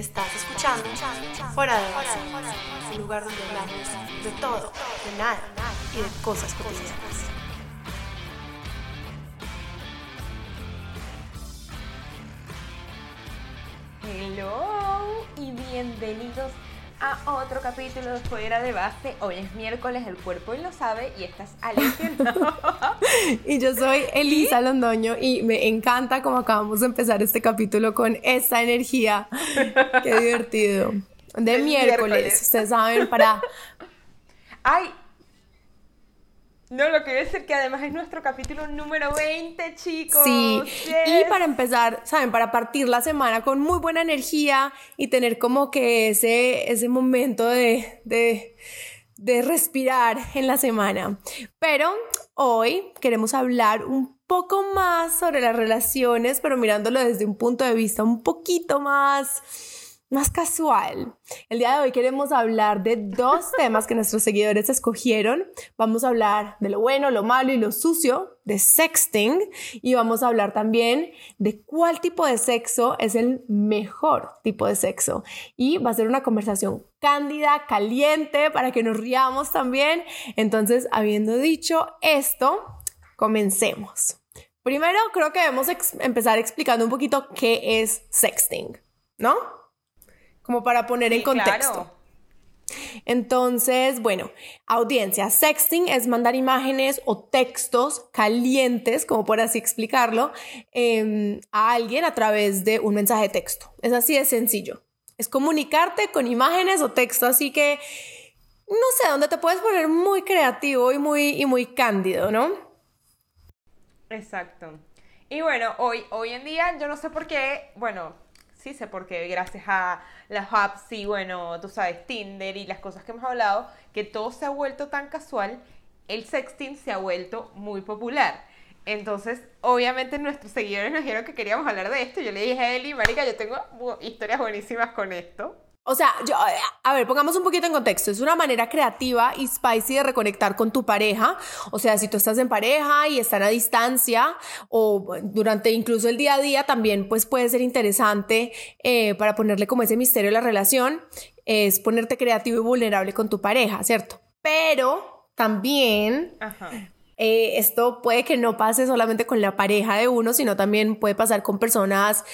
Estás escuchando Fuera de Base, un lugar donde hablamos de todo, de nada y de cosas cotidianas. Hello y bienvenidos a otro capítulo de Fuera de Base. Hoy es miércoles, el cuerpo y lo sabe y estás Alicia. y yo soy Elisa Londoño y me encanta como acabamos de empezar este capítulo con esta energía. Qué divertido. De miércoles, ustedes saben, para... Ay, no, lo que voy a decir que además es nuestro capítulo número 20, chicos. Sí, y para empezar, ¿saben? Para partir la semana con muy buena energía y tener como que ese, ese momento de, de, de respirar en la semana. Pero hoy queremos hablar un poco más sobre las relaciones, pero mirándolo desde un punto de vista un poquito más más casual. El día de hoy queremos hablar de dos temas que nuestros seguidores escogieron. Vamos a hablar de lo bueno, lo malo y lo sucio de sexting y vamos a hablar también de cuál tipo de sexo es el mejor tipo de sexo. Y va a ser una conversación cándida, caliente, para que nos riamos también. Entonces, habiendo dicho esto, comencemos. Primero, creo que debemos empezar explicando un poquito qué es sexting, ¿no? Como para poner en contexto. Entonces, bueno, audiencia, sexting es mandar imágenes o textos calientes, como por así explicarlo, em, a alguien a través de un mensaje de texto. Es así de sencillo. Es comunicarte con imágenes o texto, así que no sé, dónde te puedes poner muy creativo y muy, y muy cándido, ¿no? Exacto. Y bueno, hoy, hoy en día yo no sé por qué, bueno, sí sé por qué, gracias a las apps y bueno, tú sabes, Tinder y las cosas que hemos hablado, que todo se ha vuelto tan casual, el sexting se ha vuelto muy popular. Entonces, obviamente nuestros seguidores nos dijeron que queríamos hablar de esto. Yo le dije a Eli, marica, yo tengo historias buenísimas con esto. O sea, yo, a ver, pongamos un poquito en contexto. Es una manera creativa y spicy de reconectar con tu pareja. O sea, si tú estás en pareja y están a distancia o durante incluso el día a día, también pues puede ser interesante eh, para ponerle como ese misterio a la relación, es ponerte creativo y vulnerable con tu pareja, ¿cierto? Pero también... Eh, esto puede que no pase solamente con la pareja de uno, sino también puede pasar con personas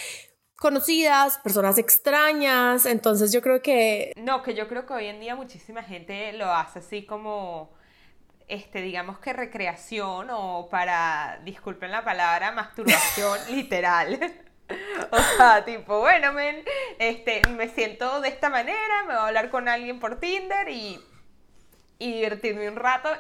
conocidas, personas extrañas, entonces yo creo que... No, que yo creo que hoy en día muchísima gente lo hace así como, este, digamos que recreación o para, disculpen la palabra, masturbación literal. O sea, tipo, bueno, men, este, me siento de esta manera, me voy a hablar con alguien por Tinder y, y divertirme un rato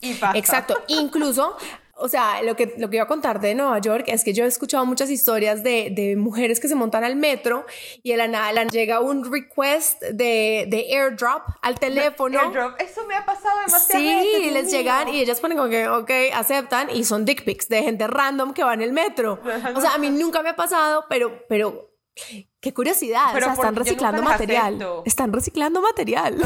y pasa. Exacto, incluso o sea, lo que, lo que iba a contar de Nueva York es que yo he escuchado muchas historias de, de mujeres que se montan al metro y de la nada llega un request de, de airdrop al teléfono. Airdrop, eso me ha pasado demasiado. Sí, les llegan y ellas ponen como que, ok, aceptan y son dick pics de gente random que va en el metro. O sea, a mí nunca me ha pasado, pero, pero, qué curiosidad. o sea, están reciclando material. Están reciclando material.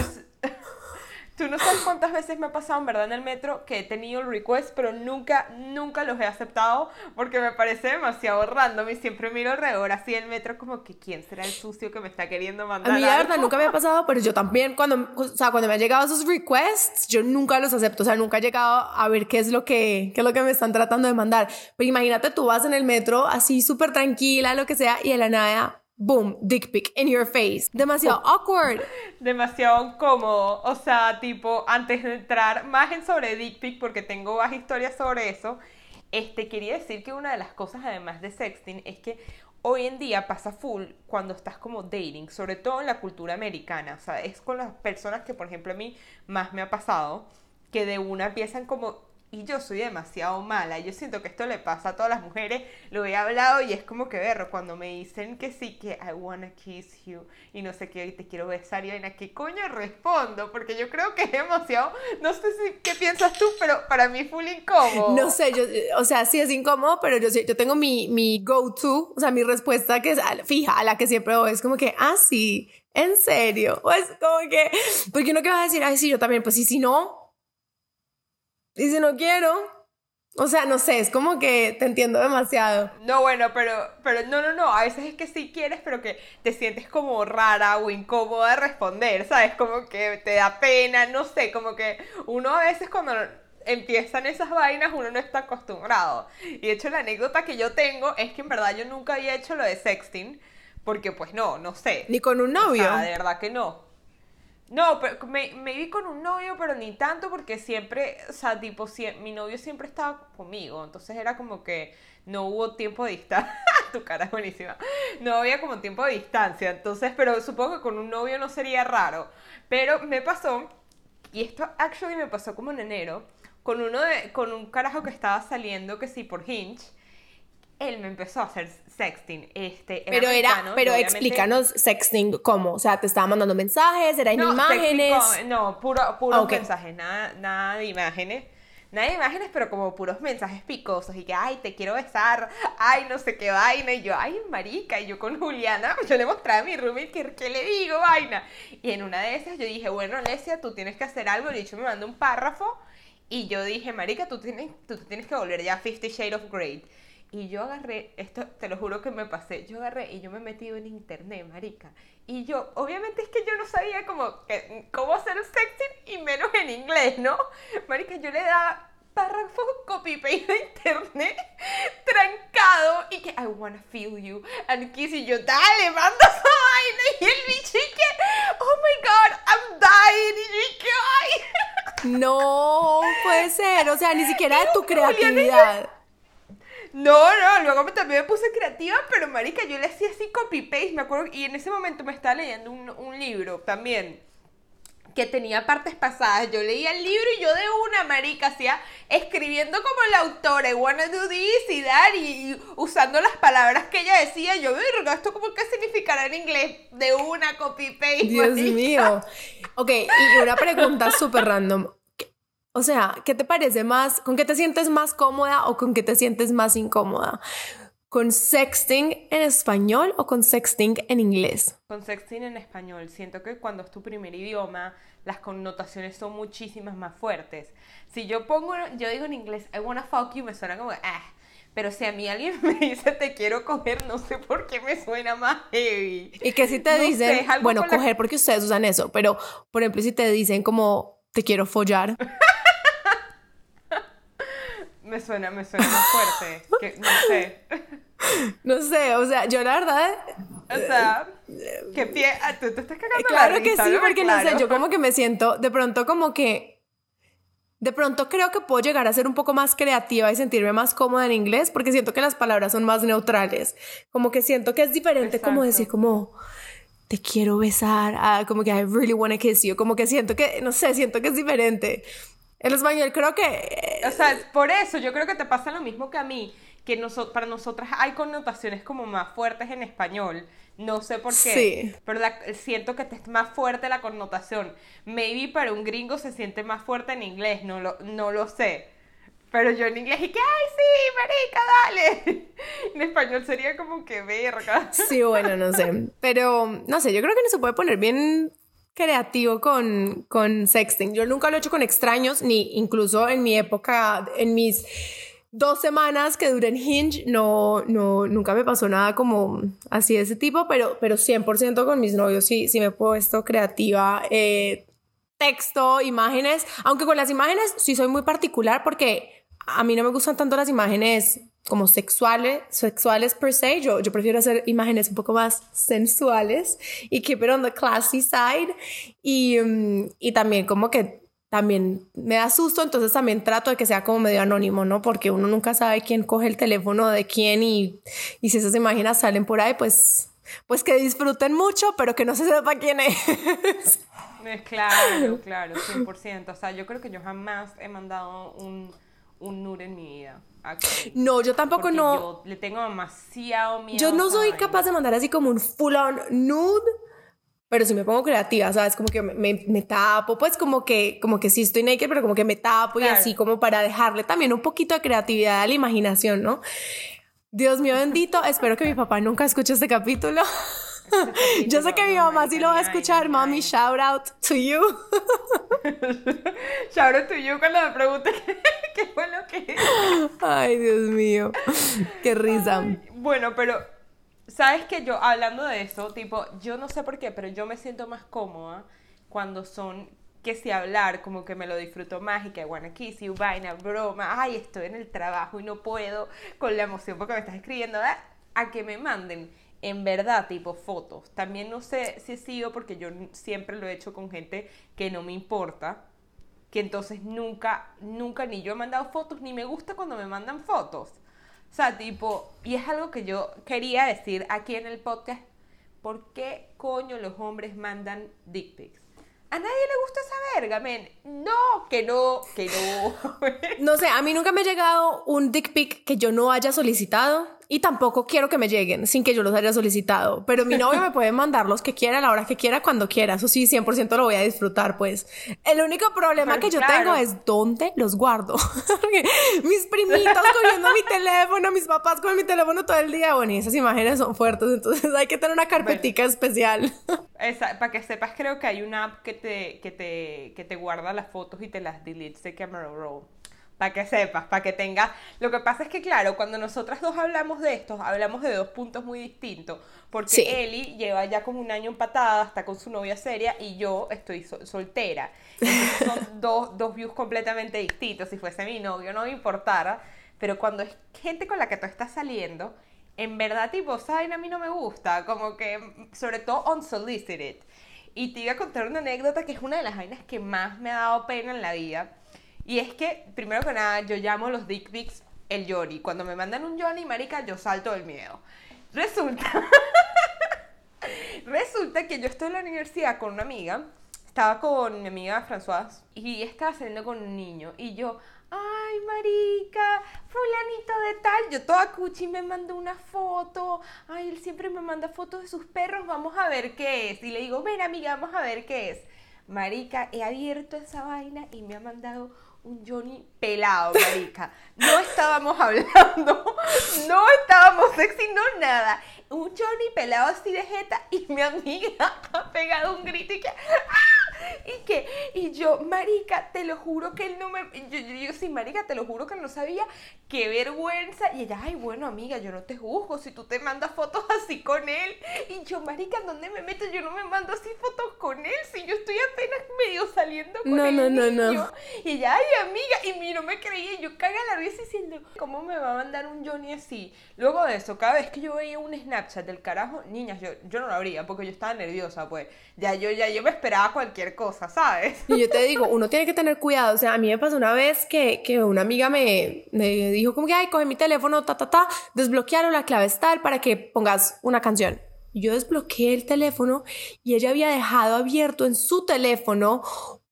Tú no sabes cuántas veces me ha pasado en verdad en el metro que he tenido el request, pero nunca, nunca los he aceptado porque me parece demasiado random y siempre miro alrededor así el metro como que quién será el sucio que me está queriendo mandar. A mí la verdad nunca me ha pasado, pero yo también cuando, o sea, cuando me han llegado esos requests, yo nunca los acepto, o sea, nunca he llegado a ver qué es lo que, qué es lo que me están tratando de mandar. Pero imagínate tú vas en el metro así súper tranquila, lo que sea, y de la nada boom, dick pic in your face. Demasiado awkward. Demasiado incómodo. O sea, tipo, antes de entrar más en sobre dick pic, porque tengo más historias sobre eso, este, quería decir que una de las cosas, además de sexting, es que hoy en día pasa full cuando estás como dating, sobre todo en la cultura americana. O sea, es con las personas que, por ejemplo, a mí más me ha pasado, que de una empiezan como y yo soy demasiado mala. Yo siento que esto le pasa a todas las mujeres. Lo he hablado y es como que ver cuando me dicen que sí, que I wanna kiss you y no sé qué, te quiero besar y vaina, ¿qué coño respondo? Porque yo creo que es demasiado, no sé si qué piensas tú, pero para mí full incómodo. No sé, yo, o sea, sí es incómodo, pero yo, yo tengo mi, mi go-to, o sea, mi respuesta que es fija, a la que siempre voy, es como que, ah, sí, en serio. O es como que, porque uno que va a decir, ay, sí, yo también, pues sí, si no, y si no quiero, O sea, no sé, es como que te entiendo demasiado. No, bueno, pero, pero no, no, no. A veces es que sí quieres, pero que te sientes como rara o incómoda de responder, ¿sabes? Como que te da pena, no sé, como que uno a veces cuando empiezan esas vainas uno no está acostumbrado. Y de hecho la anécdota que yo tengo es que en verdad yo nunca había hecho lo de sexting, porque pues no, no sé. Ni con un novio. O sea, de verdad que no. No, pero me, me vi con un novio, pero ni tanto porque siempre, o sea, tipo, mi novio siempre estaba conmigo, entonces era como que no hubo tiempo de distancia. tu cara es buenísima. No había como tiempo de distancia, entonces, pero supongo que con un novio no sería raro. Pero me pasó, y esto actually me pasó como en enero, con uno de, con un carajo que estaba saliendo que sí por Hinge él me empezó a hacer sexting. Este, pero era, pero explícanos sexting cómo, o sea, te estaba mandando mensajes, eran imágenes. no, puro, puros mensajes, nada, nada de imágenes. Nada de imágenes, pero como puros mensajes picosos y que, ay, te quiero besar, ay, no sé qué vaina. Y yo, ay, marica, y yo con Juliana, yo le mostraba a mi roommate que, ¿qué le digo, vaina? Y en una de esas yo dije, bueno, Alesia, tú tienes que hacer algo. Y yo me mandó un párrafo y yo dije, marica, tú tienes, tú tienes que volver ya a Fifty Shades of Grey. Y yo agarré, esto te lo juro que me pasé, yo agarré y yo me metí en internet, marica. Y yo, obviamente es que yo no sabía cómo, que, cómo hacer sexting y menos en inglés, ¿no? Marica, yo le daba párrafo copy paste de internet trancado y que I wanna feel you and kiss y yo dale manda esa vaina y el bicho y que oh my god I'm dying y yo que ay no puede ser o sea ni siquiera de tu creatividad no, no, luego también me puse creativa, pero marica, yo le hacía así copy-paste, me acuerdo, y en ese momento me estaba leyendo un, un libro también que tenía partes pasadas. Yo leía el libro y yo de una marica hacía escribiendo como la autora, I wanna do this y dar y, usando las palabras que ella decía. Yo, verga, ¿esto como qué significará en inglés? De una copy-paste. Dios mío. Ok, y una pregunta súper random. O sea, ¿qué te parece más? ¿Con qué te sientes más cómoda o con qué te sientes más incómoda? ¿Con sexting en español o con sexting en inglés? Con sexting en español. Siento que cuando es tu primer idioma, las connotaciones son muchísimas más fuertes. Si yo pongo, yo digo en inglés, I wanna fuck you, me suena como, ah. Pero si a mí alguien me dice te quiero coger, no sé por qué me suena más heavy. Y que si te dicen, bueno, coger porque ustedes usan eso, pero por ejemplo, si te dicen como te quiero follar. Me suena, me suena más fuerte. Que, no sé. No sé, o sea, yo la verdad. O sea, ¿qué pie. Ah, tú te estás cagando Claro la que sí, porque no sé, yo como que me siento de pronto como que. De pronto creo que puedo llegar a ser un poco más creativa y sentirme más cómoda en inglés porque siento que las palabras son más neutrales. Como que siento que es diferente como decir como te quiero besar, ah, como que I really wanna kiss you, como que siento que, no sé, siento que es diferente. El español creo que... O sea, por eso yo creo que te pasa lo mismo que a mí, que para nosotras hay connotaciones como más fuertes en español. No sé por qué, sí. pero siento que es más fuerte la connotación. Maybe para un gringo se siente más fuerte en inglés, no lo, no lo sé. Pero yo en inglés y que, ay, sí, marica, dale. En español sería como que verga. Sí, bueno, no sé. Pero, no sé, yo creo que no se puede poner bien creativo con, con sexting. Yo nunca lo he hecho con extraños, ni incluso en mi época, en mis dos semanas que duré en Hinge, no, no, nunca me pasó nada como así de ese tipo, pero, pero 100% con mis novios sí, sí me he puesto creativa. Eh, texto, imágenes, aunque con las imágenes sí soy muy particular porque a mí no me gustan tanto las imágenes como sexuales, sexuales per se. Yo, yo prefiero hacer imágenes un poco más sensuales y keep it on the classy side. Y, mm, y también como que también me da susto, entonces también trato de que sea como medio anónimo, ¿no? Porque uno nunca sabe quién coge el teléfono de quién y, y si esas imágenes salen por ahí, pues, pues que disfruten mucho, pero que no se sepa quién es. Claro, claro, 100%. O sea, yo creo que yo jamás he mandado un, un nude en mi vida. No, yo tampoco no. Yo le tengo demasiado miedo. Yo no soy capaz de mandar así como un full on nude, pero si me pongo creativa, ¿sabes? Como que me, me, tapo, pues como que, como que sí estoy naked, pero como que me tapo y así como para dejarle también un poquito de creatividad a la imaginación, ¿no? Dios mío bendito, espero que mi papá nunca escuche este capítulo. Yo sé que mi mamá sí lo va a escuchar. Mami, shout out to you. shout out to you cuando me pregunte qué fue lo que Ay, Dios mío. Qué risa. bueno, pero sabes que yo, hablando de eso, tipo, yo no sé por qué, pero yo me siento más cómoda cuando son que si hablar, como que me lo disfruto más y que bueno, aquí si vaina, broma, ay, estoy en el trabajo y no puedo con la emoción porque me estás escribiendo, ¿eh? a que me manden en verdad tipo fotos. También no sé si he sido porque yo siempre lo he hecho con gente que no me importa, que entonces nunca, nunca ni yo he mandado fotos, ni me gusta cuando me mandan fotos. O sea, tipo, y es algo que yo quería decir aquí en el podcast, ¿por qué coño los hombres mandan dick pics? A nadie le gusta esa verga, men. No, que no, que no. no sé, a mí nunca me ha llegado un dick pic que yo no haya solicitado y tampoco quiero que me lleguen sin que yo los haya solicitado. Pero mi novio me puede mandar los que quiera, a la hora que quiera, cuando quiera. Eso sí, 100% lo voy a disfrutar, pues. El único problema que yo tengo es dónde los guardo. mis primitos cogiendo mi teléfono, mis papás con mi teléfono todo el día. Bueno, y esas imágenes son fuertes, entonces hay que tener una carpetica especial. para que sepas, creo que hay una app que te, que te, que te guarda las fotos y te las delete de Camera Roll para que sepas, para que tengas... Lo que pasa es que, claro, cuando nosotras dos hablamos de esto, hablamos de dos puntos muy distintos, porque Eli lleva ya como un año empatada, está con su novia seria, y yo estoy soltera. son dos, dos views completamente distintos. Si fuese mi novio, no me importara, pero cuando es gente con la que tú estás saliendo, en verdad, tipo, saben, a mí no me gusta, como que, sobre todo unsolicited. Y te iba a contar una anécdota que es una de las vainas que más me ha dado pena en la vida y es que, primero que nada, yo llamo los dick pics el Johnny. Cuando me mandan un Johnny, marica, yo salto del miedo. Resulta... Resulta que yo estoy en la universidad con una amiga. Estaba con mi amiga Françoise y estaba saliendo con un niño. Y yo, ay, marica, fulanito de tal. Yo toda cuchi me mandó una foto. Ay, él siempre me manda fotos de sus perros. Vamos a ver qué es. Y le digo, ven amiga, vamos a ver qué es. Marica, he abierto esa vaina y me ha mandado un Johnny pelado, marica. No estábamos hablando, no estábamos sexy, no nada. Un Johnny pelado así de jeta y mi amiga ha pegado un grito y que... ¡ah! y que, y yo, marica, te lo juro que él no me, yo, yo, sí, marica, te lo juro que no sabía, qué vergüenza, y ella, ay, bueno, amiga, yo no te juzgo. Si tú te mandas fotos así con él, y yo, marica, ¿dónde me meto? Yo no me mando así fotos con él, si yo estoy apenas medio saliendo con no, él. No, no, no, Y ella, ay, amiga, y mí no me creía, yo caga la risa diciendo, ¿cómo me va a mandar un Johnny así? Luego de eso, cada vez que yo veía un Snapchat del carajo, niñas, yo, yo no lo abría, porque yo estaba nerviosa, pues, ya yo, ya yo me esperaba cualquier cosa, ¿sabes? Y yo te digo, uno tiene que tener cuidado. O sea, a mí me pasó una vez que, que una amiga me, me, dijo como que, ay, coge mi teléfono, ta, ta, ta, desbloquearon la clave tal para que pongas una canción. Yo desbloqueé el teléfono y ella había dejado abierto en su teléfono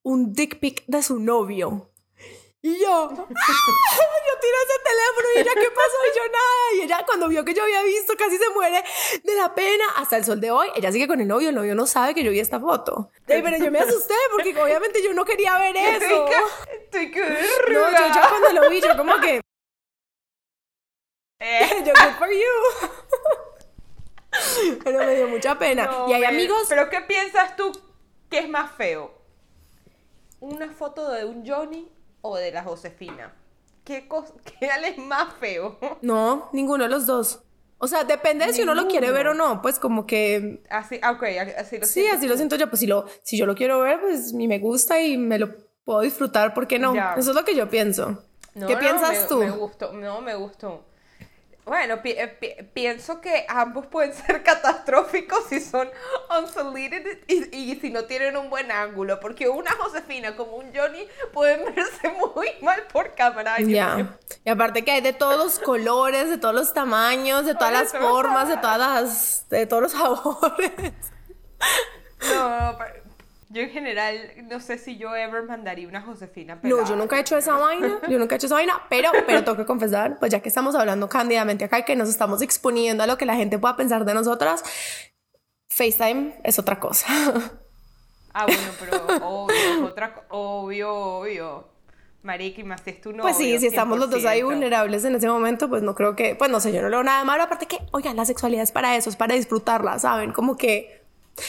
un dick pic de su novio. Y yo, ¡ah! yo tiré ese teléfono y ella, ¿qué pasó? Y yo nada. Y ella cuando vio que yo había visto casi se muere de la pena. Hasta el sol de hoy, ella sigue con el novio, el novio no sabe que yo vi esta foto. pero yo me asusté porque obviamente yo no quería ver eso. Estoy que No, yo, yo cuando lo vi, yo como que... Eh. yo, good for you. pero me dio mucha pena. y hay amigos... ¿Pero qué piensas tú que es más feo? ¿Una foto de un Johnny o de la Josefina? ¿Qué, ¿Qué es más feo? No, ninguno de los dos. O sea, depende de si uno lo quiere ver o no, pues como que... Así, ah, ok, así lo Sí, así lo siento yo, pues si, lo, si yo lo quiero ver, pues me gusta y me lo puedo disfrutar, ¿por qué no? Eso es lo que yo pienso. ¿Qué piensas tú? Me gustó, no, me gustó. Bueno, eh, pienso que ambos pueden ser catastróficos si son unsolicited y, y, si no tienen un buen ángulo, porque una Josefina como un Johnny pueden verse muy mal por cámara. Ya. Y aparte que hay de todos los colores, de todos los tamaños, de todas las formas, de todas las, de todos los sabores. No, yo en general no sé si yo ever mandaría una Josefina No, yo nunca he hecho esa vaina, yo nunca he hecho esa vaina, pero, pero tengo que confesar, pues ya que estamos hablando cándidamente acá y que nos estamos exponiendo a lo que la gente pueda pensar de nosotras, FaceTime es otra cosa. Ah, bueno, pero obvio, otra, obvio, obvio. Marica, y más si es tu novio. Pues sí, si estamos los dos ahí 100%. vulnerables en ese momento, pues no creo que, pues no sé, yo no leo nada malo, aparte que, oigan, la sexualidad es para eso, es para disfrutarla, ¿saben? Como que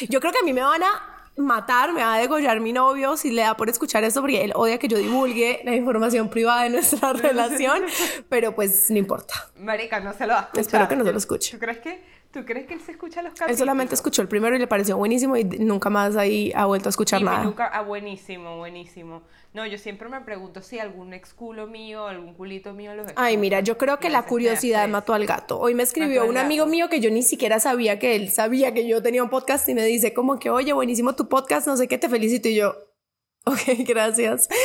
yo creo que a mí me van a matar, me va a degollar mi novio si le da por escuchar esto, porque él odia que yo divulgue la información privada de nuestra relación, pero pues no importa. Marica, no se lo va a escuchar. Espero que no se lo escuche. ¿Tú crees que, ¿tú crees que él se escucha los capítulos? Él solamente escuchó el primero y le pareció buenísimo y nunca más ahí ha vuelto a escuchar Y nada. nunca- ah, buenísimo, buenísimo. No, yo siempre me pregunto si algún ex culo mío, algún culito mío los Ay, mira, yo creo que la curiosidad mató al gato. Hoy me escribió un amigo mío que yo ni siquiera sabía que él sabía que yo tenía un podcast y me dice como que, oye, buenísimo tu podcast, no sé qué, te felicito. Y yo, ok, gracias.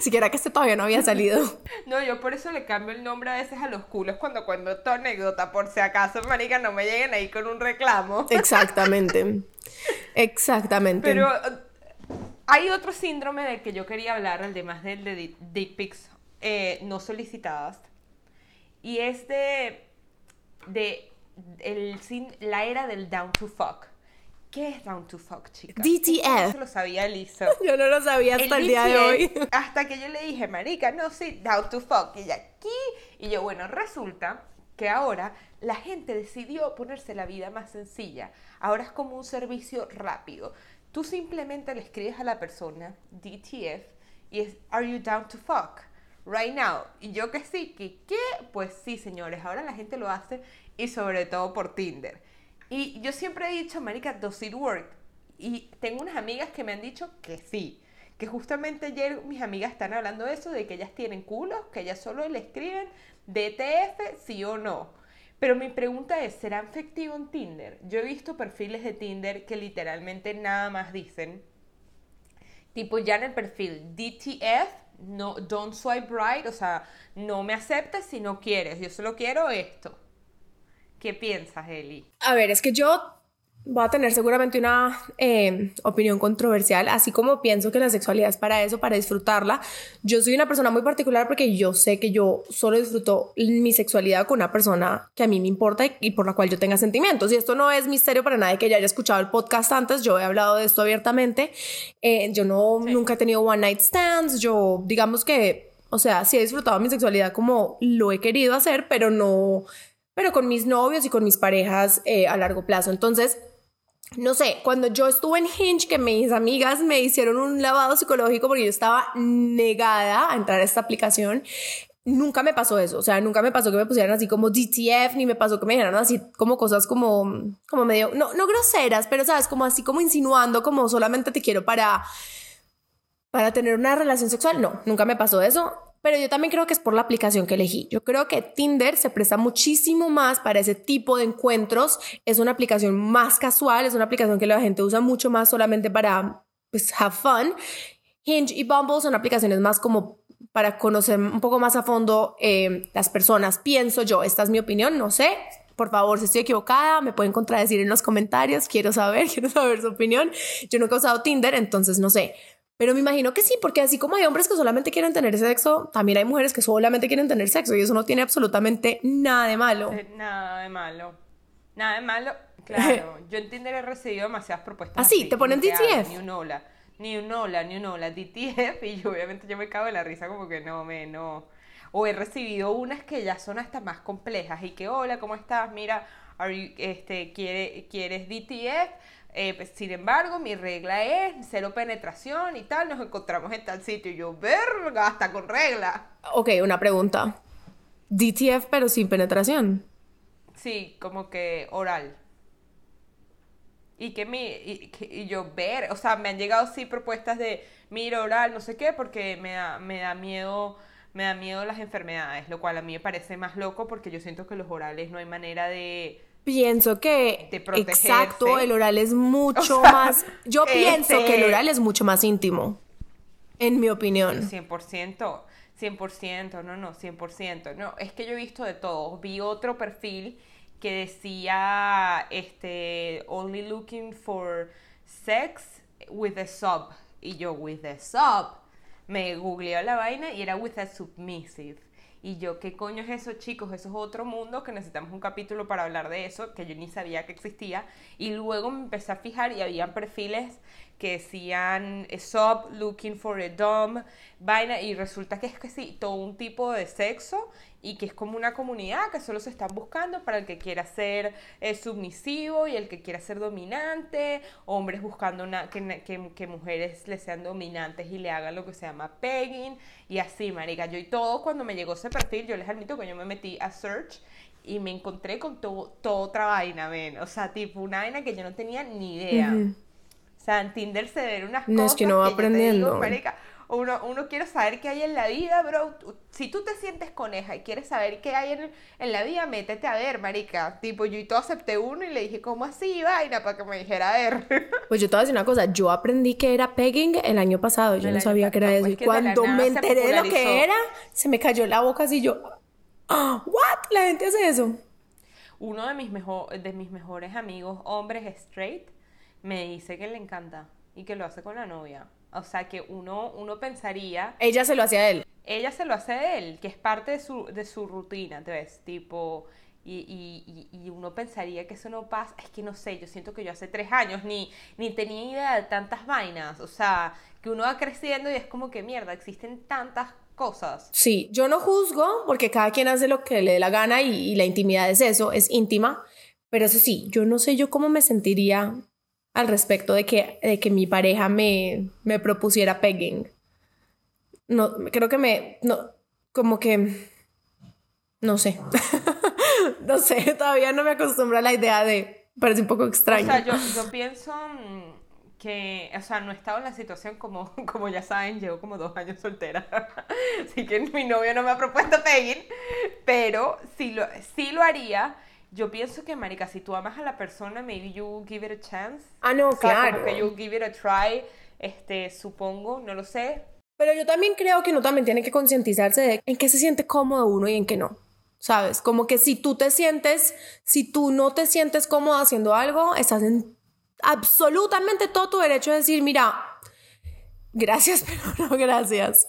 Siquiera que este todavía no había salido. No, yo por eso le cambio el nombre a veces a los culos cuando cuento tu anécdota, por si acaso, marica, no me lleguen ahí con un reclamo. Exactamente. Exactamente. Pero hay otro síndrome del que yo quería hablar, además del de di- dick pics eh, no solicitadas. Y es de, de el, la era del down to fuck. ¿Qué es down to fuck, chicas? DTF. No se lo sabía Lisa. yo no lo sabía hasta el, día de hoy. DTF, Hasta que yo le dije, marica, no, sí, down to fuck. Y ella, aquí. Y yo, bueno, resulta que ahora la gente decidió ponerse la vida más sencilla. Ahora es como un servicio rápido. Tú simplemente le escribes a la persona, DTF, y es, are you down to fuck? Right now. Y yo que sí, que qué, pues sí, señores, ahora la gente lo hace y sobre todo por Tinder. Y yo siempre he dicho, marica, does it work? Y tengo unas amigas que me han dicho que sí. Que justamente ayer mis amigas están hablando de eso, de que ellas tienen culos, que ellas solo le escriben DTF, sí o no. Pero mi pregunta es, ¿será efectivo en Tinder? Yo he visto perfiles de Tinder que literalmente nada más dicen, tipo ya en el perfil DTF, no, don't swipe right, o sea, no me aceptes si no quieres, yo solo quiero esto. ¿Qué piensas, Eli? A ver, es que yo voy a tener seguramente una eh, opinión controversial, así como pienso que la sexualidad es para eso, para disfrutarla. Yo soy una persona muy particular porque yo sé que yo solo disfruto mi sexualidad con una persona que a mí me importa y, y por la cual yo tenga sentimientos. Y esto no es misterio para nadie que ya haya escuchado el podcast antes, yo he hablado de esto abiertamente. Eh, yo no, nunca he tenido one night stands, yo digamos que, o sea, sí he disfrutado mi sexualidad como lo he querido hacer, pero no pero con mis novios y con mis parejas eh, a largo plazo. Entonces, no sé, cuando yo estuve en Hinge, que mis amigas me hicieron un lavado psicológico porque yo estaba negada a entrar a esta aplicación, nunca me pasó eso. O sea, nunca me pasó que me pusieran así como DTF, ni me pasó que me dijeran así como cosas como, como medio, no, no groseras, pero sabes, como así como insinuando, como solamente te quiero para, para tener una relación sexual. No, nunca me pasó eso. Pero yo también creo que es por la aplicación que elegí. Yo creo que Tinder se presta muchísimo más para ese tipo de encuentros. Es una aplicación más casual, es una aplicación que la gente usa mucho más solamente para, pues, have fun. Hinge y Bumble son aplicaciones más como para conocer un poco más a fondo eh, las personas. Pienso yo, esta es mi opinión, no sé. Por favor, si estoy equivocada, me pueden contradecir en los comentarios. Quiero saber, quiero saber su opinión. Yo nunca he usado Tinder, entonces no sé. Pero me imagino que sí, porque así como hay hombres que solamente quieren tener sexo, también hay mujeres que solamente quieren tener sexo y eso no tiene absolutamente nada de malo. Eh, Nada de malo. Nada de malo. Claro, yo en Tinder he recibido demasiadas propuestas. ¿Ah, sí? ¿Te ponen DTF? Ni un hola, ni un hola, ni un hola, DTF. Y yo obviamente yo me cago en la risa como que no, me, no. O he recibido unas que ya son hasta más complejas y que, hola, ¿cómo estás? Mira, are you- este, ¿quiere- ¿quieres DTF? Eh, pues, sin embargo, mi regla es cero penetración y tal, nos encontramos en tal sitio. Y yo, verga, hasta con regla. Ok, una pregunta. DTF pero sin penetración. Sí, como que oral. Y que mi, y, yo ver, o sea, me han llegado sí propuestas de mira oral, no sé qué, porque me da, me da miedo, me da miedo las enfermedades, lo cual a mí me parece más loco porque yo siento que los orales no hay manera de Pienso que De exacto, el oral es mucho O sea, más. Yo pienso este- que el oral es mucho más íntimo, en mi opinión. 100%, 100%, no, no, 100%. No, es que yo he visto de todo. Vi otro perfil que decía, este, only looking for sex with a sub. Y yo, with a sub. Me googleó la vaina y era with a submissive. Y yo, ¿qué coño es eso, chicos? Eso es otro mundo que necesitamos un capítulo para hablar de eso, que yo ni sabía que existía. Y luego me empecé a fijar y había perfiles que decían stop looking for a dom, vaina, y resulta que es que sí, todo un tipo de sexo y que es como una comunidad que solo se están buscando para el que quiera ser eh, submisivo y el que quiera ser dominante, hombres buscando una, que, que, mujeres le sean dominantes y le hagan lo que se llama pegging y así, marica. Yo y todo, cuando me llegó ese perfil, yo les admito que yo me metí a search y me encontré con todo, otra vaina, ven. O sea, tipo una vaina que yo no tenía ni idea. Sea, en Tinder se ven unas no, cosas es que no va que aprendiendo. Digo, marica, uno, uno quiere saber qué hay en la vida, bro. Si tú te sientes coneja y quieres saber qué hay en, en la vida, métete a ver, marica. Tipo, yo y todo acepté uno y le dije, ¿cómo así, vaina? Para que me dijera a ver. Pues yo te voy a decir una cosa, yo aprendí que era pegging el año pasado, yo El no sabía que era eso. Y cuando me enteré de lo que era, se me cayó la boca así yo, ah, ¿what? La gente hace eso. Uno de mis, mejor, de mis mejores amigos, hombres straight, me dice que le encanta y que lo hace con la novia. O sea, que uno, uno pensaría Ella se lo hacía a él. ella se lo hace de él, que es parte de su, de su rutina, ¿ves? Tipo, y, y uno pensaría que eso no pasa, es que no sé, yo siento que yo hace tres años ni, ni tenía idea de tantas vainas, o sea, que uno va creciendo y es como que mierda, existen tantas cosas. Sí, yo no juzgo porque cada quien hace lo que le dé la gana y, y la intimidad es eso, es íntima. Pero eso sí, yo no sé yo cómo me sentiría al respecto de que, de que mi pareja me, me propusiera pegging. No, creo que me, no, como que, no sé. no sé, todavía no me acostumbro a la idea de, parece un poco extraño. O sea, yo, yo pienso mm, que, o sea, no he estado en la situación como, como ya saben, llevo como dos años soltera, así que mi novio no me ha propuesto pegging, pero sí lo, sí lo haría. Yo pienso que, marica, si tú amas a la persona, maybe you give it a chance. ah, no, O sea, claro. como que you give it a try, este, supongo, no lo sé. Pero yo también creo que uno también tiene que concientizarse de en qué se siente cómodo uno y en qué no. ¿Sabes? Como que si tú te sientes, si tú no te sientes cómodo haciendo algo, estás en absolutamente todo tu derecho de decir, mira, gracias, pero no gracias.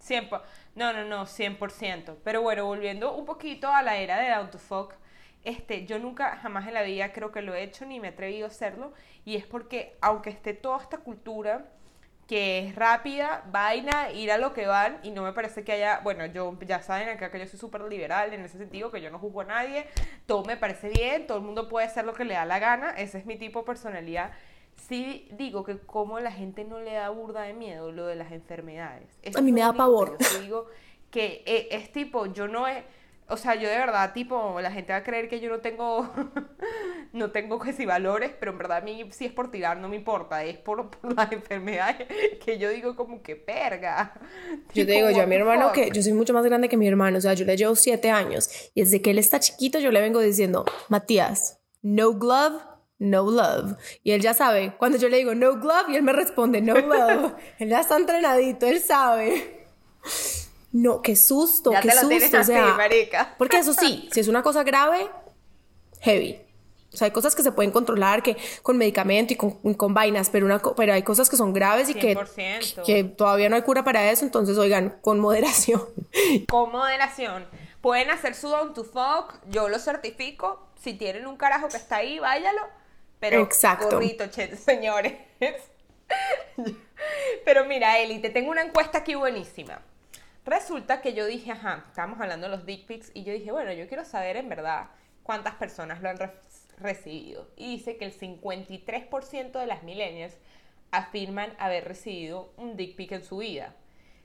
100 po- no, no, no, 100%. Pero bueno, volviendo un poquito a la era de Down to Fuck, este, yo nunca, jamás en la vida creo que lo he hecho ni me he atrevido a hacerlo. Y es porque, aunque esté toda esta cultura que es rápida, vaina, ir a lo que van, y no me parece que haya, bueno, yo ya saben acá que yo soy súper liberal en ese sentido, que yo no juzgo a nadie, todo me parece bien, todo el mundo puede hacer lo que le da la gana, ese es mi tipo de personalidad. Sí digo que como la gente no le da burda de miedo lo de las enfermedades. A mí es me da pavor. que yo digo que eh, es, tipo, yo no he, o sea, yo de verdad, tipo, la gente va a creer que yo no tengo, no tengo que si valores, pero en verdad a mí si es por tirar no me importa, es por, por las enfermedades que yo digo como que perga. Yo te digo, yo a mi hermano, que yo soy mucho más grande que mi hermano, o sea, yo le llevo siete años y desde que él está chiquito yo le vengo diciendo, Matías, no glove, no love. Y él ya sabe, cuando yo le digo no glove y él me responde no love, él ya está entrenadito, él sabe. No, qué susto, Ya qué te lo tienes susto, o así, sea, marica. porque eso sí, si es una cosa grave, heavy. O sea, hay cosas que se pueden controlar que con medicamento y con, con vainas, pero, una, pero hay cosas que son graves y que, 100%. que todavía no hay cura para eso, entonces oigan, con moderación. Con moderación. Pueden hacer su Down to Fuck, yo lo certifico. Si tienen un carajo que está ahí, váyalo. Pero Exacto. gorrito, che, señores. Pero mira, Eli, te tengo una encuesta aquí buenísima. Resulta que yo dije, ajá, estábamos hablando de los dick pics y yo dije, bueno, yo quiero saber en verdad cuántas personas lo han re- recibido. Y dice que el 53% de las millennials afirman haber recibido un dick pic en su vida.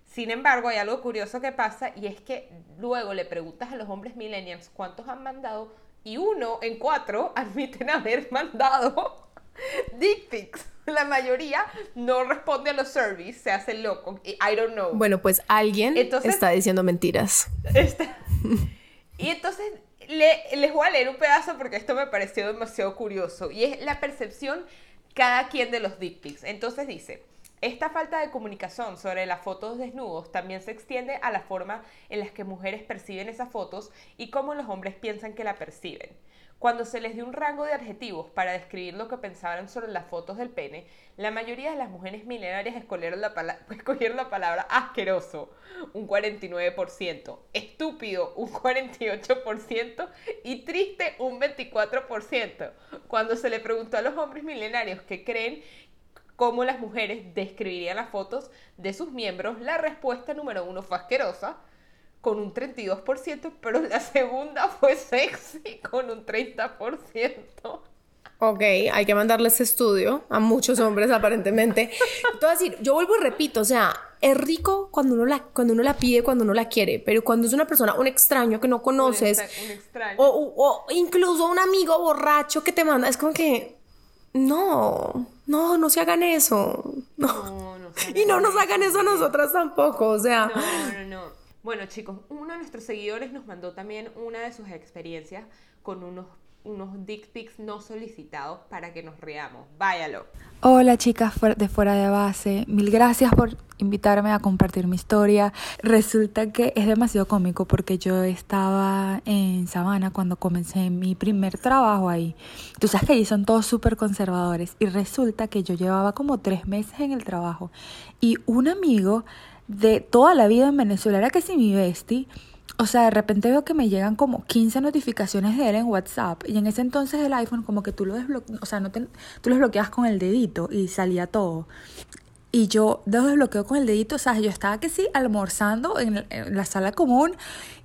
Sin embargo, hay algo curioso que pasa y es que luego le preguntas a los hombres millennials cuántos han mandado y uno en cuatro admiten haber mandado dick pics. La mayoría no responde a los surveys, se hace loco. I don't know. Bueno, pues alguien Entonces- está diciendo mentiras. Y entonces le- les voy a leer un pedazo porque esto me pareció demasiado curioso. Y es la percepción cada quien de los dick pics. Entonces dice, Esta falta de comunicación sobre las fotos desnudos también se extiende a la forma en las que mujeres perciben esas fotos y cómo los hombres piensan que la perciben. Cuando se les dio un rango de adjetivos para describir lo que pensaban sobre las fotos del pene, la mayoría de las mujeres milenarias escogieron la, escogieron la palabra asqueroso, un 49%, estúpido, un 48% y triste, un 24%. Cuando se le preguntó a los hombres milenarios qué creen cómo las mujeres describirían las fotos de sus miembros, la respuesta número uno fue asquerosa, con un 32%, pero la segunda fue sexy con un 30%. Ok, hay que mandarle ese estudio a muchos hombres aparentemente. Te decir, yo vuelvo y repito, o sea, es rico cuando uno, la, cuando uno la pide, cuando uno la quiere, pero cuando es una persona, un extraño que no conoces, un extraño. O, o, incluso un amigo borracho que te manda, es como que, no, no, no se hagan eso. No, no, y no nos hagan eso a nosotras tampoco, o sea. No, no, no. Bueno, chicos, uno de nuestros seguidores nos mandó también una de sus experiencias con unos, unos dick no solicitados para que nos reamos. Váyalo. Hola, chicas de fuera de base. Mil gracias por invitarme a compartir mi historia. Resulta que es demasiado cómico porque yo estaba en Sabana cuando comencé mi primer trabajo ahí. Tú sabes que allí son todos súper conservadores y resulta que yo llevaba como tres meses en el trabajo y un amigo de toda la vida en Venezuela. Era que si mi bestie, o sea, de repente veo que me llegan como 15 notificaciones de él en WhatsApp. Y en ese entonces el iPhone como que tú lo desbloqueas, o sea, no te, tú lo desbloqueas con el dedito y salía todo. Y yo lo desbloqueo con el dedito, o sea, yo estaba que sí almorzando en, en la sala común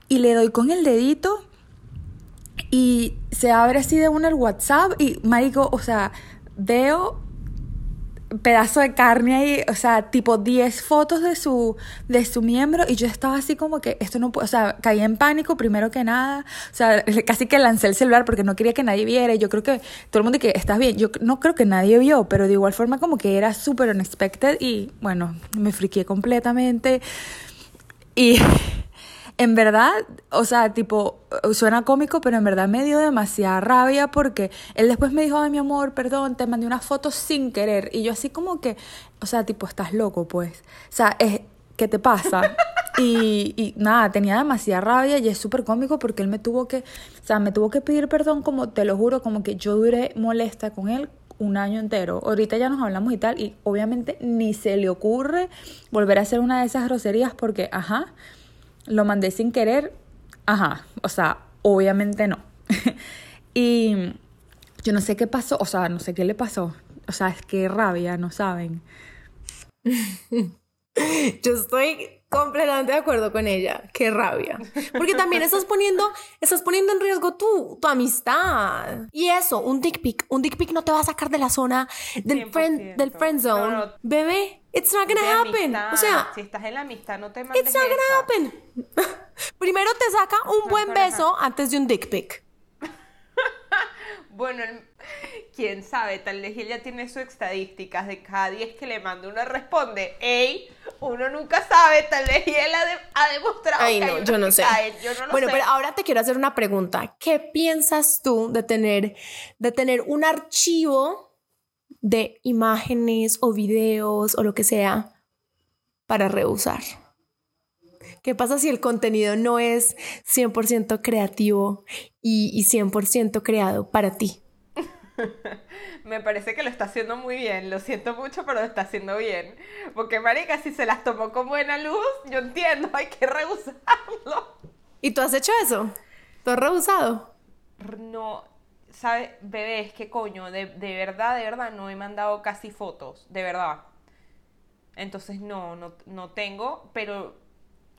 y le doy con el dedito y se abre así de uno el WhatsApp y marico, o sea, veo pedazo de carne ahí, o sea, tipo 10 fotos de su, de su miembro y yo estaba así como que esto no puede, o sea, caí en pánico primero que nada, o sea, casi que lancé el celular porque no quería que nadie viera y yo creo que todo el mundo que estás bien, yo no creo que nadie vio, pero de igual forma como que era súper unexpected y bueno, me friqué completamente y en verdad, o sea, tipo, suena cómico, pero en verdad me dio demasiada rabia porque él después me dijo, ay, mi amor, perdón, te mandé una foto sin querer. Y yo así como que, o sea, tipo, estás loco, pues. O sea, es, ¿qué te pasa? Y, y nada, tenía demasiada rabia y es súper cómico porque él me tuvo que, o sea, me tuvo que pedir perdón como, te lo juro, como que yo duré molesta con él un año entero. Ahorita ya nos hablamos y tal, y obviamente ni se le ocurre volver a hacer una de esas groserías porque, ajá, lo mandé sin querer, ajá, o sea, obviamente no. y yo no sé qué pasó, o sea, no sé qué le pasó. O sea, es que rabia, no saben. yo estoy completamente de acuerdo con ella. Qué rabia. Porque también estás poniendo, estás poniendo en riesgo tu, tu amistad. Y eso, un dick pic. Un dick pic no te va a sacar de la zona del, friend, del friend zone. Bebé, it's not gonna happen. o sea, si estás en la amistad, no te mandes It's not gonna happen. Primero te saca un buen beso antes de un dick pic. bueno, quién sabe, tal vez ella tiene sus estadísticas de cada 10 que le manda, uno responde, ey, uno nunca sabe, tal vez él ha, demostrado Ay, no, yo no sé. bueno, pero ahora te quiero hacer una pregunta. ¿Qué piensas tú de tener, de tener un archivo de imágenes o videos o lo que sea para reusar? ¿Qué pasa si el contenido no es 100% creativo y, y 100% creado para ti? Me parece que lo está haciendo muy bien. Lo siento mucho, pero lo está haciendo bien. Porque, marica, si se las tomó con buena luz, yo entiendo, hay que rehusarlo. ¿Y tú has hecho eso? ¿Tú has rehusado? No, ¿sabes? Bebé, es que coño, de, de verdad, de verdad, no he mandado casi fotos. De verdad. Entonces, no, no, no tengo, pero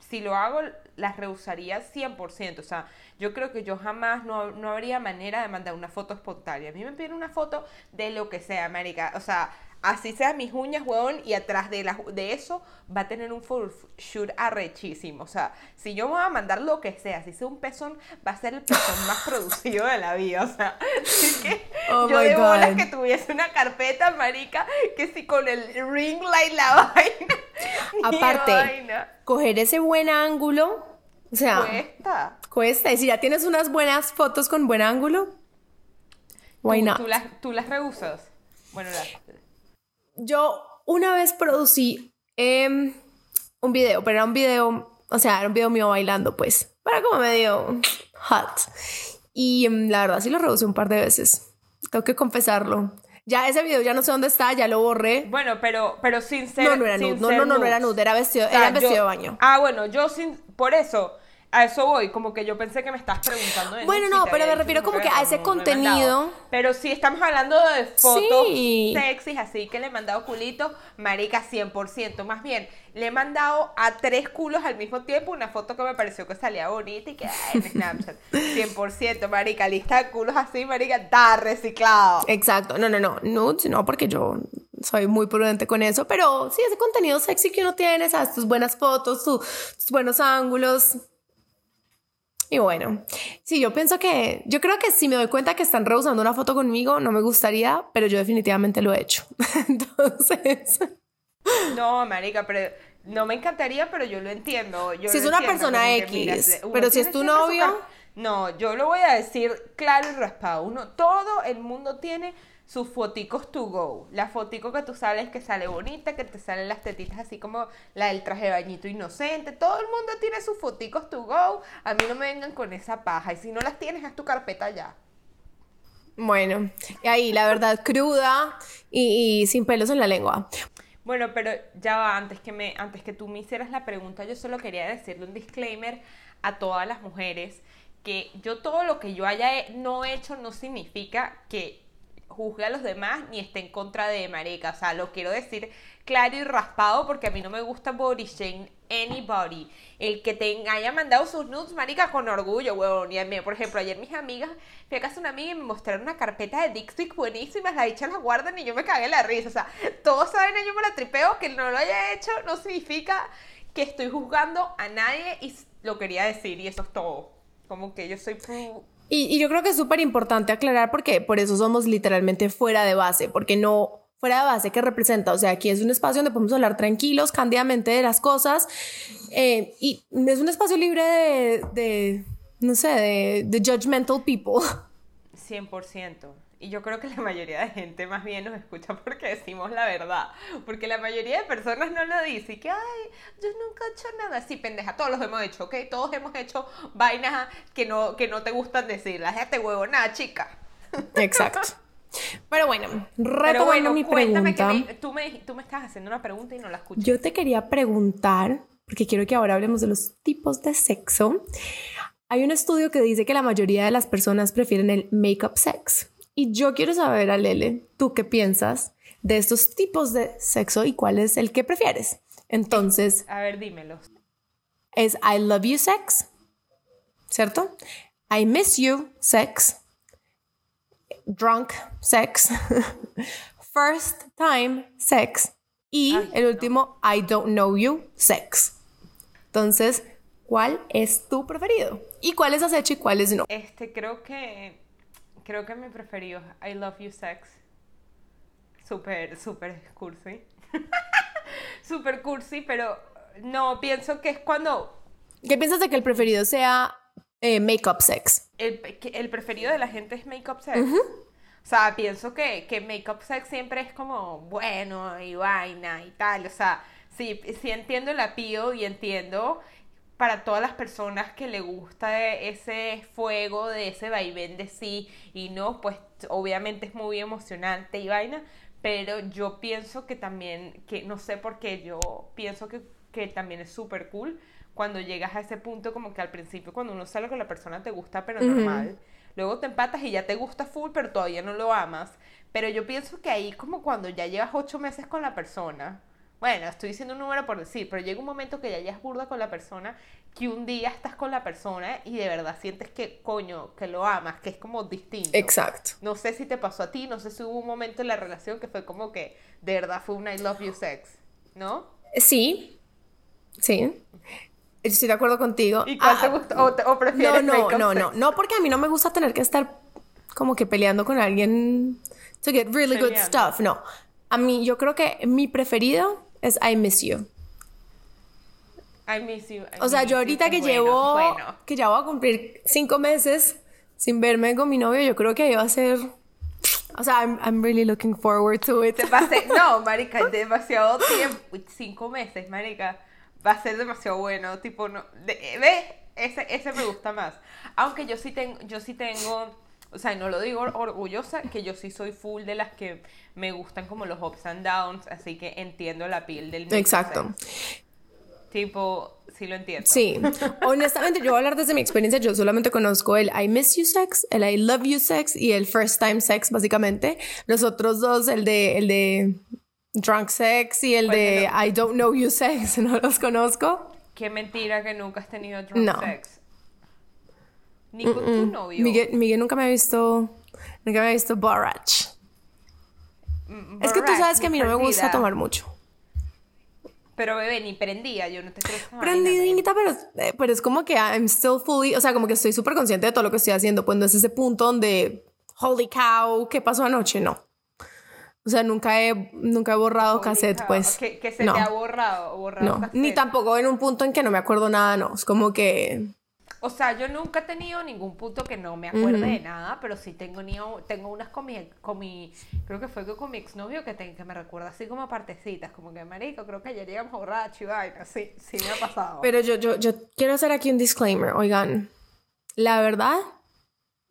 si lo hago, las rehusaría 100%. O sea, yo creo que yo jamás no, no habría manera de mandar una foto espontánea. A mí me piden una foto de lo que sea, América. O sea, así sean mis uñas, huevón, y atrás de, la, de eso va a tener un shoot arrechísimo. O sea, si yo me voy a mandar lo que sea, si sea un pezón, va a ser el pezón más producido de la vida. O sea, así que oh yo de bolas que tuviese una carpeta, marica, que si con el ring light la vaina. Aparte, coger ese buen ángulo, o sea, cuesta. Cuesta. Y si ya tienes unas buenas fotos con buen ángulo, why ¿Tú, not? ¿Tú las, tú las rehusas? Bueno, las yo una vez producí em, un video, pero era un video, o sea, era un video mío bailando, pues, para como medio hot. Y em, la verdad sí lo reducí un par de veces. Tengo que confesarlo. Ya ese video ya no sé dónde está, ya lo borré. Bueno, pero, pero sin ser. No, no era nude. No, no, no, no era nude, era vestido, O sea, era vestido yo- de baño. Ah, bueno, yo sin. Por eso, a eso voy. Como que yo pensé que me estás preguntando. de Bueno, no, te pero me refiero como que a ese contenido. Pero si estamos hablando de fotos Sí. sexys, así que le he mandado culitos, marica, 100%. Más bien, le he mandado a tres culos al mismo tiempo una foto que me pareció que salía bonita y que ay, en Snapchat. 100%, marica, lista de culos así, marica, está reciclado. Exacto, no, no, no, nudes, no, porque yo soy muy prudente con eso, pero sí, ese contenido sexy que uno tiene, ¿sabes? Tus buenas fotos, tu- tus buenos ángulos. Y bueno, sí, yo pienso que, yo creo que si me doy cuenta que están rehusando una foto conmigo, no me gustaría, pero yo definitivamente lo he hecho. Entonces, No, marica, pero no me encantaría, pero yo lo entiendo. Yo Si es una entiendo, persona X, pero si es tu su novio- No, yo lo voy a decir claro y raspado. Uno, todo el mundo tiene sus foticos to go. La fotico que tú sales que sale bonita, que te salen las tetitas así como la del traje de bañito inocente. Todo el mundo tiene sus foticos to go. A mí no me vengan con esa paja. Y si no las tienes, haz tu carpeta ya. bueno, y ahí la verdad cruda y, y sin pelos en la lengua. Bueno, pero ya va, antes que, me, antes que tú me hicieras la pregunta, yo solo quería decirle un disclaimer a todas las mujeres que yo todo lo que yo haya he- no hecho no significa que juzgue a los demás ni esté en contra de marica. O sea, lo quiero decir claro y raspado porque a mí no me gusta body shame anybody. El que te haya mandado sus nudes, marica, con orgullo, huevón. Y a mí, por ejemplo, ayer mis amigas, fui a casa una amiga y me mostraron una carpeta de dick buenísimas, las dichas las guardan y yo me cagué la risa. O sea, todos saben, yo me la tripeo, que no lo haya hecho no significa que estoy juzgando a nadie y lo quería decir y eso es todo. Como que yo soy Y, y yo creo que es súper importante aclarar porque por eso somos literalmente fuera de base, porque no fuera de base que representa, o sea, aquí es un espacio donde podemos hablar tranquilos, cándidamente de las cosas eh, y es un espacio libre de, de, no sé, de, judgmental people. 100%. Y yo creo que la mayoría de gente más bien nos escucha porque decimos la verdad. Porque la mayoría de personas no lo dice. Y que, ay, yo nunca he hecho nada. Sí, pendeja, todos los hemos hecho, ¿ok? Todos hemos hecho vainas que no, que no te gustan decirlas. Déjate huevo, nada, chica. Exacto. Pero bueno, retomando bueno, mi cuéntame pregunta. que me- tú, me, tú me estás haciendo una pregunta y no la escuché. Yo te quería preguntar, porque quiero que ahora hablemos de los tipos de sexo. Hay un estudio que dice que la mayoría de las personas prefieren el make-up sex. Y yo quiero saber, Alele, ¿tú qué piensas de estos tipos de sexo y cuál es el que prefieres? Entonces, A ver, dímelo. es I love you sex, ¿cierto? I miss you sex, drunk sex, first time sex y Ay, el último I don't know you sex. Entonces, ¿cuál es tu preferido? ¿Y cuáles has hecho y cuáles no? Este, creo que. Creo que mi preferido es I Love You Sex. Súper, súper cursi. súper cursi, pero no, pienso que es cuando ¿Qué piensas de que el preferido sea eh, make-up sex? el, el preferido de la gente es make-up sex. O sea, pienso que, que make-up sex siempre es como bueno y vaina y tal. O sea, sí, sí entiendo el apío y entiendo para todas las personas que le gusta ese fuego, de ese vaivén de sí y no, pues obviamente es muy emocionante y vaina. Pero yo pienso que también, que no sé por qué, yo pienso que, que también es súper cool cuando llegas a ese punto como que al principio cuando uno sale con la persona te gusta pero normal. Luego te empatas y ya te gusta full pero todavía no lo amas. Pero yo pienso que ahí como cuando ya llevas ocho meses con la persona. Bueno, estoy diciendo un número por decir, pero llega un momento que ya llevas burda con la persona, que un día estás con la persona y de verdad sientes que, coño, que lo amas, que es como distinto. Exacto. No sé si te pasó a ti, no sé si hubo un momento en la relación que fue como que de verdad fue un I love you sex, ¿no? Sí, sí. Estoy de acuerdo contigo. ¿Y cuál te Ah, gusta? ¿O, te- o No, prefieres no, no, sex? no, no, porque a mí no me gusta tener que estar como que peleando con alguien to get really good Peleando. stuff. No, a mí yo creo que mi preferido es I Miss You. I miss you. I O sea, yo ahorita que bueno, llevo, bueno. que ya voy a cumplir cinco meses sin verme con mi novio, yo creo que iba a ser O sea, I'm, I'm really looking forward to it. Pasé, no, marica, demasiado tiempo, cinco meses, marica, va a ser demasiado bueno, tipo, no, ¿ves? Ese, ese me gusta más. Aunque yo sí tengo, yo sí tengo, o sea, no lo digo orgullosa, que yo sí soy full de las que me gustan como los ups and downs, así que entiendo la piel del Exacto. Tipo, sí lo entiendo. Sí, honestamente yo voy a hablar desde mi experiencia, yo solamente conozco el I miss you sex, el I love you sex y el first time sex básicamente. Los otros dos, el de el de drunk sex y el de I don't know you sex, no los conozco. Qué mentira que nunca has tenido drunk No. sex. Ni con tu novio. Miguel, Miguel nunca me ha visto nunca me ha visto borrach. Mm, Es que tú sabes que a mí no me gusta tomar mucho. Pero bebé, ni prendía, yo no te creo Prendidita, pero, eh, pero es como que I'm still fully, o sea, como que estoy súper consciente de todo lo que estoy haciendo, pues no es ese punto donde, holy cow, ¿qué pasó anoche? No. O sea, nunca he, nunca he borrado Holy cassette, cow, pues. Que, que se no, te ha borrado, borrado no. cassette. Ni tampoco en un punto en que no me acuerdo nada, no. Es como que, O sea, yo nunca he tenido ningún punto que no me acuerde de nada, pero sí tengo, ni- tengo unas con mi, con mi, creo que fue con mi exnovio que, te- que me recuerda así como partecitas, como que marico, creo que ayer llegamos borracho y vaina, sí, sí me ha pasado. pero yo, yo, yo quiero hacer aquí un disclaimer, oigan, la verdad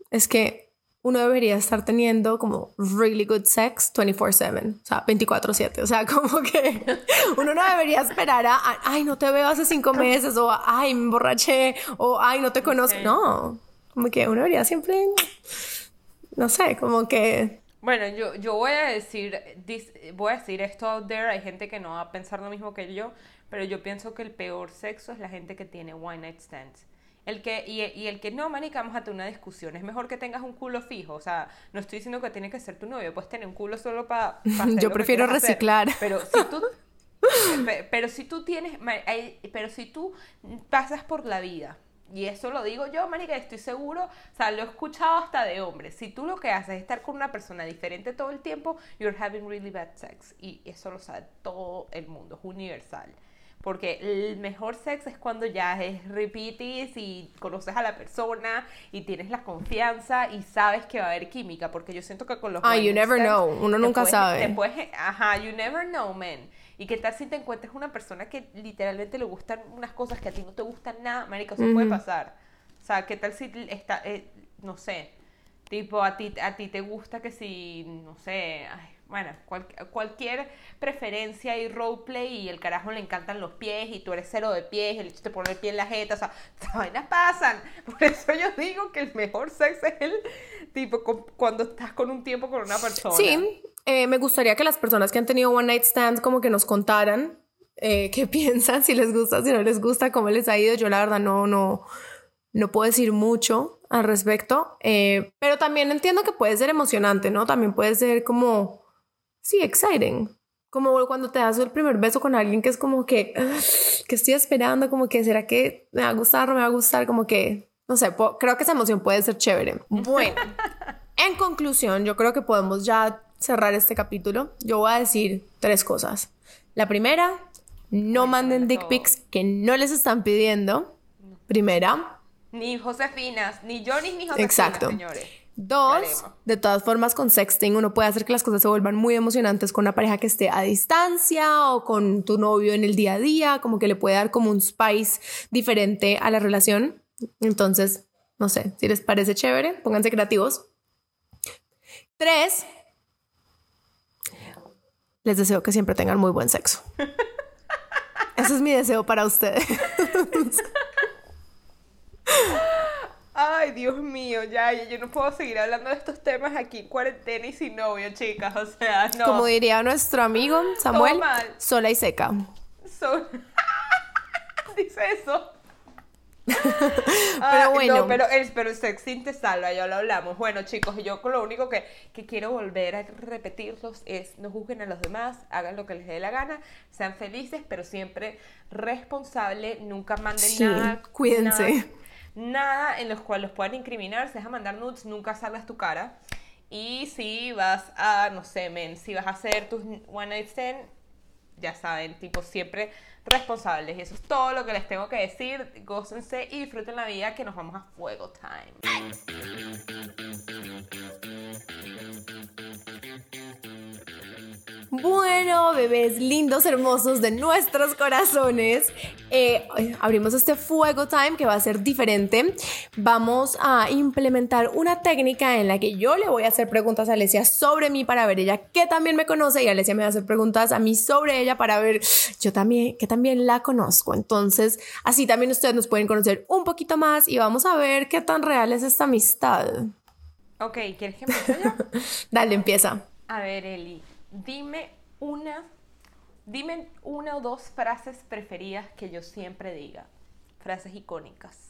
es que uno debería estar teniendo como really good sex 24/7, o sea, 24/7, o sea, como que uno no debería esperar a, ay, no te veo hace cinco meses, o ay, me emborraché, o ay, no te conozco, Sí. no, como que uno debería siempre, no sé, como que, Bueno, yo, yo voy a decir, dis- voy a decir esto out there, hay gente que no va a pensar lo mismo que yo, pero yo pienso que el peor sexo es la gente que tiene one night stands. El que, y, y el que no, manica, vamos a tener una discusión. Es mejor que tengas un culo fijo. O sea, no estoy diciendo que tiene que ser tu novio. Puedes tener un culo solo para. Yo prefiero reciclar. Pero si tú. pe- Pero si tú tienes. Pero si tú pasas por la vida. Y eso lo digo yo, marica, estoy seguro, o sea, lo he escuchado hasta de hombres. Si tú lo que haces es estar con una persona diferente todo el tiempo, you're having really bad sex. Y eso lo sabe todo el mundo, es universal. Porque el mejor sex es cuando ya es repeatis y conoces a la persona y tienes la confianza y sabes que va a haber química. Porque yo siento que con los Ah, you never know. Uno nunca puedes- sabe. puedes- ajá, you never know, man. ¿Y qué tal si te encuentras una persona que literalmente le gustan unas cosas que a ti no te gustan nada? Marica, eso puede pasar. O sea, ¿qué tal si está, eh, no sé, tipo a ti, a ti te gusta que si, no sé, ay, bueno, cual- cualquier preferencia y roleplay y el carajo le encantan los pies y tú eres cero de pies, el hecho te pone el pie en la jeta, o sea, estas vainas pasan. Por eso yo digo que el mejor sexo es el tipo con- cuando estás con un tiempo con una persona. sí, eh, me gustaría que las personas que han tenido one night stands como que nos contaran eh, qué piensan, si les gusta, si no les gusta, cómo les ha ido. Yo la verdad no, no, no puedo decir mucho al respecto, eh, pero también entiendo que puede ser emocionante, ¿no? También puede ser como, sí, exciting. Como cuando te das el primer beso con alguien que es como que, que estoy esperando, como que, ¿será que me va a gustar o me va a gustar? Como que, no sé, creo que esa emoción puede ser chévere. Bueno, en conclusión, yo creo que podemos ya cerrar este capítulo. Yo voy a decir tres cosas. La primera, no manden dick pics que no les están pidiendo. Primera. Ni Josefinas, ni Johnny ni Josefinas, Exacto. señores. Dos, de todas formas con sexting uno puede hacer que las cosas se vuelvan muy emocionantes con una pareja que esté a distancia o con tu novio en el día a día, como que le puede dar como un spice diferente a la relación. Entonces, no sé, si les parece chévere, pónganse creativos. Tres, les deseo que siempre tengan muy buen sexo. Ese es mi deseo para ustedes. Ay, Dios mío, ya, ya, yo no puedo seguir hablando de estos temas aquí en cuarentena y sin novio, chicas. O sea, no. Como diría nuestro amigo Samuel, sola y seca. Son- Dice eso. Pero bueno. No, pero, el, pero el sexting te salva, ya lo hablamos. Bueno, chicos, yo lo único que, que quiero volver a repetirlos es no juzguen a los demás, hagan lo que les dé la gana, sean felices, pero siempre responsables, nunca manden Sí, nada. cuídense. Nada, nada en los cuales los puedan incriminar, si vas a mandar nudes, nunca salgas tu cara. Y si vas a, no sé, men, si vas a hacer tus one night stand, ya saben, tipo siempre responsables. Y eso es todo lo que les tengo que decir. Gócense y disfruten la vida que nos vamos a fuego time. Bueno, bebés lindos, hermosos de nuestros corazones, eh, abrimos este fuego time que va a ser diferente. Vamos a implementar una técnica en la que yo le voy a hacer preguntas a Alesia sobre mí para ver ella que también me conoce y Alesia me va a hacer preguntas a mí sobre ella para ver yo también que también la conozco. Entonces, así también ustedes nos pueden conocer un poquito más y vamos a ver qué tan real es esta amistad. Ok, ¿quieres que empiece yo? Dale, empieza. A ver, Eli, dime una, dime una o dos frases preferidas que yo siempre diga. Frases icónicas.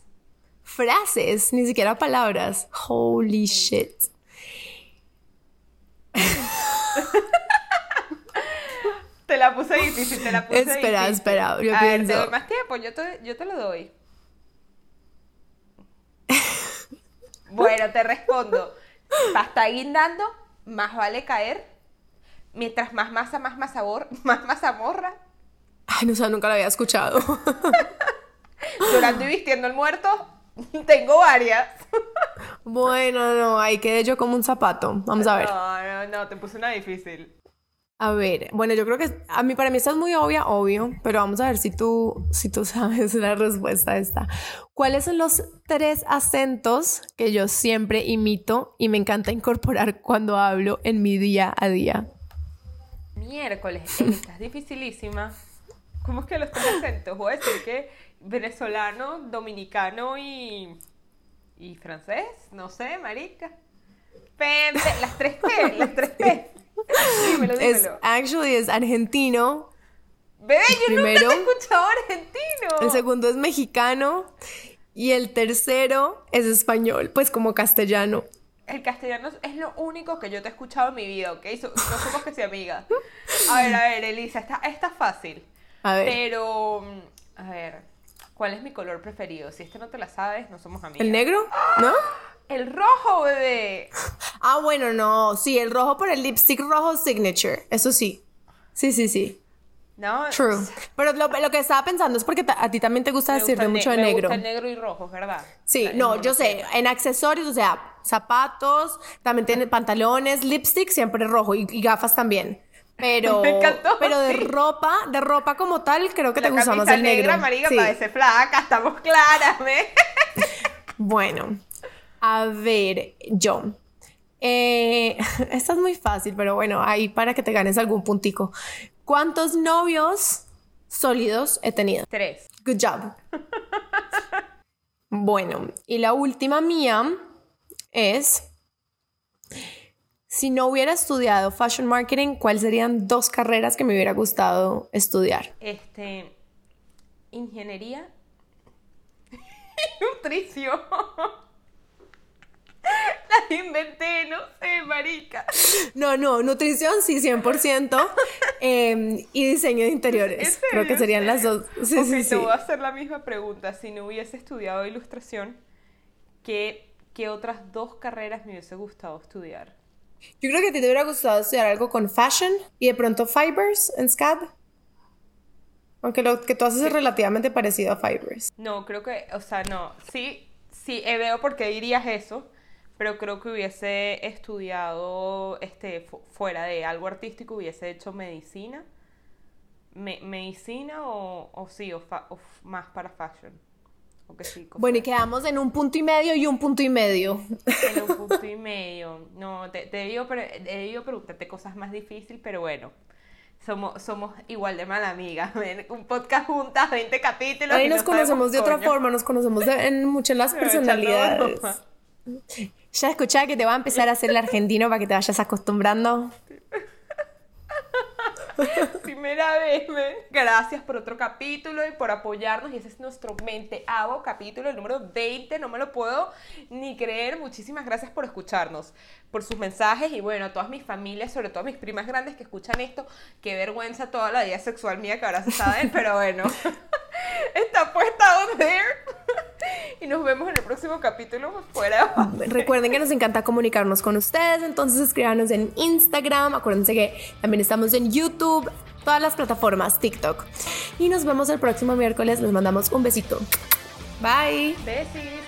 Frases, ni siquiera palabras. Holy shit. Te la puse difícil, te la puse Espera, difícil. espera, yo A ver, te doy más tiempo, yo te, yo te lo doy. Bueno, te respondo. Pasta guindando, más vale caer. Mientras más masa, más más sabor, más mazamorra. Ay, no sé, nunca la había escuchado. Llorando y vistiendo el muerto, tengo varias. bueno, no, ahí quedé yo como un zapato. Vamos a ver. No, no, no, te puse una difícil. A ver, bueno, yo creo que a mí para mí esta es muy obvia, obvio, pero vamos a ver si tú si tú sabes la respuesta a esta. ¿Cuáles son los tres acentos que yo siempre imito y me encanta incorporar cuando hablo en mi día a día? Miércoles, estás dificilísima. ¿Cómo es que los tres acentos? Voy a decir que venezolano, dominicano y. y francés, no sé, marica. P, P, las tres P, las tres P. Dímelo, Es dímelo. actually es argentino, Bebé, yo primero- nunca te he escuchado argentino. el segundo es mexicano y el tercero es español, pues como castellano. El castellano es lo único que yo te he escuchado en mi vida, ¿ok? So- no somos que sea amigas. A ver, a ver, Elisa, está, está fácil. A ver. Pero, mm, a ver, ¿cuál es mi color preferido? Si este no te la sabes, no somos amigas. ¿El negro? ¿No? El rojo, bebé. Ah, bueno, no, sí, el rojo por el lipstick rojo signature, eso sí. Sí, sí, sí. No, True. Pero lo, lo que estaba pensando es porque ta- a ti también te gusta me gusta decirle el mucho de me negro. gusta el negro y rojo, ¿verdad? Sí, no, yo sé, en accesorios, o sea, zapatos, también tiene pantalones, lipstick siempre rojo y, y gafas también. Pero, Me encantó, pero de sí. ropa, de ropa como tal, creo que te gusta más camisa el negro. negra, marica, Sí. parece flaca, estamos claras, ¿ves? Bueno, a ver, yo. Eh, esta es muy fácil, pero bueno, ahí para que te ganes algún puntico. ¿Cuántos novios sólidos he tenido? Tres. Good job. Bueno, y la última mía es, si no hubiera estudiado fashion marketing, ¿cuáles serían dos carreras que me hubiera gustado estudiar? Este, ingeniería y nutrición. Las inventé, no sé, marica. No, no, nutrición sí, 100%. eh, y diseño de interiores. ¿En Creo que serían las dos. Sí, Ok, sí, te sí. voy a hacer la misma pregunta. Si no hubiese estudiado ilustración, ¿qué, qué otras dos carreras me hubiese gustado estudiar? Yo creo que a ti te hubiera gustado estudiar algo con fashion y de pronto fibers en SCAD. Aunque lo que tú haces es relativamente parecido a fibers. No, creo que, o sea, no. Sí, sí, eh, veo por qué dirías eso, pero creo que hubiese estudiado este, fu- fuera de algo artístico, hubiese hecho medicina. Me- medicina o, o sí, o, fa- o f- más para fashion. O que sí, Bueno, y quedamos en un punto y medio y un punto y medio. En un punto y medio. No, te, te debió, pre- he debido preguntarte cosas más difíciles, pero bueno. Somos, somos igual de mala amiga. ven, Un podcast juntas, 20 capítulos. Ahí nos no conocemos de otra forma, nos conocemos de- en muchas las Pero personalidades. Ya escuchaba que te voy a empezar a hacer el argentino para que te vayas acostumbrando. Primera vez, men. Gracias por otro capítulo y por apoyarnos. Y ese es nuestro 20 capítulo, el número 20. No me lo puedo ni creer. Muchísimas gracias por escucharnos, por sus mensajes. Y bueno, a todas mis familias, sobre todo a mis primas grandes que escuchan esto. Qué vergüenza toda la vida sexual mía que ahora se saben, pero bueno. Está puesta out there. y nos vemos en el próximo capítulo fuera. Recuerden que nos encanta comunicarnos con ustedes, entonces escríbanos en Instagram, acuérdense que también estamos en YouTube, todas las plataformas, TikTok. Y nos vemos el próximo miércoles, les mandamos un besito. Bye. Besis.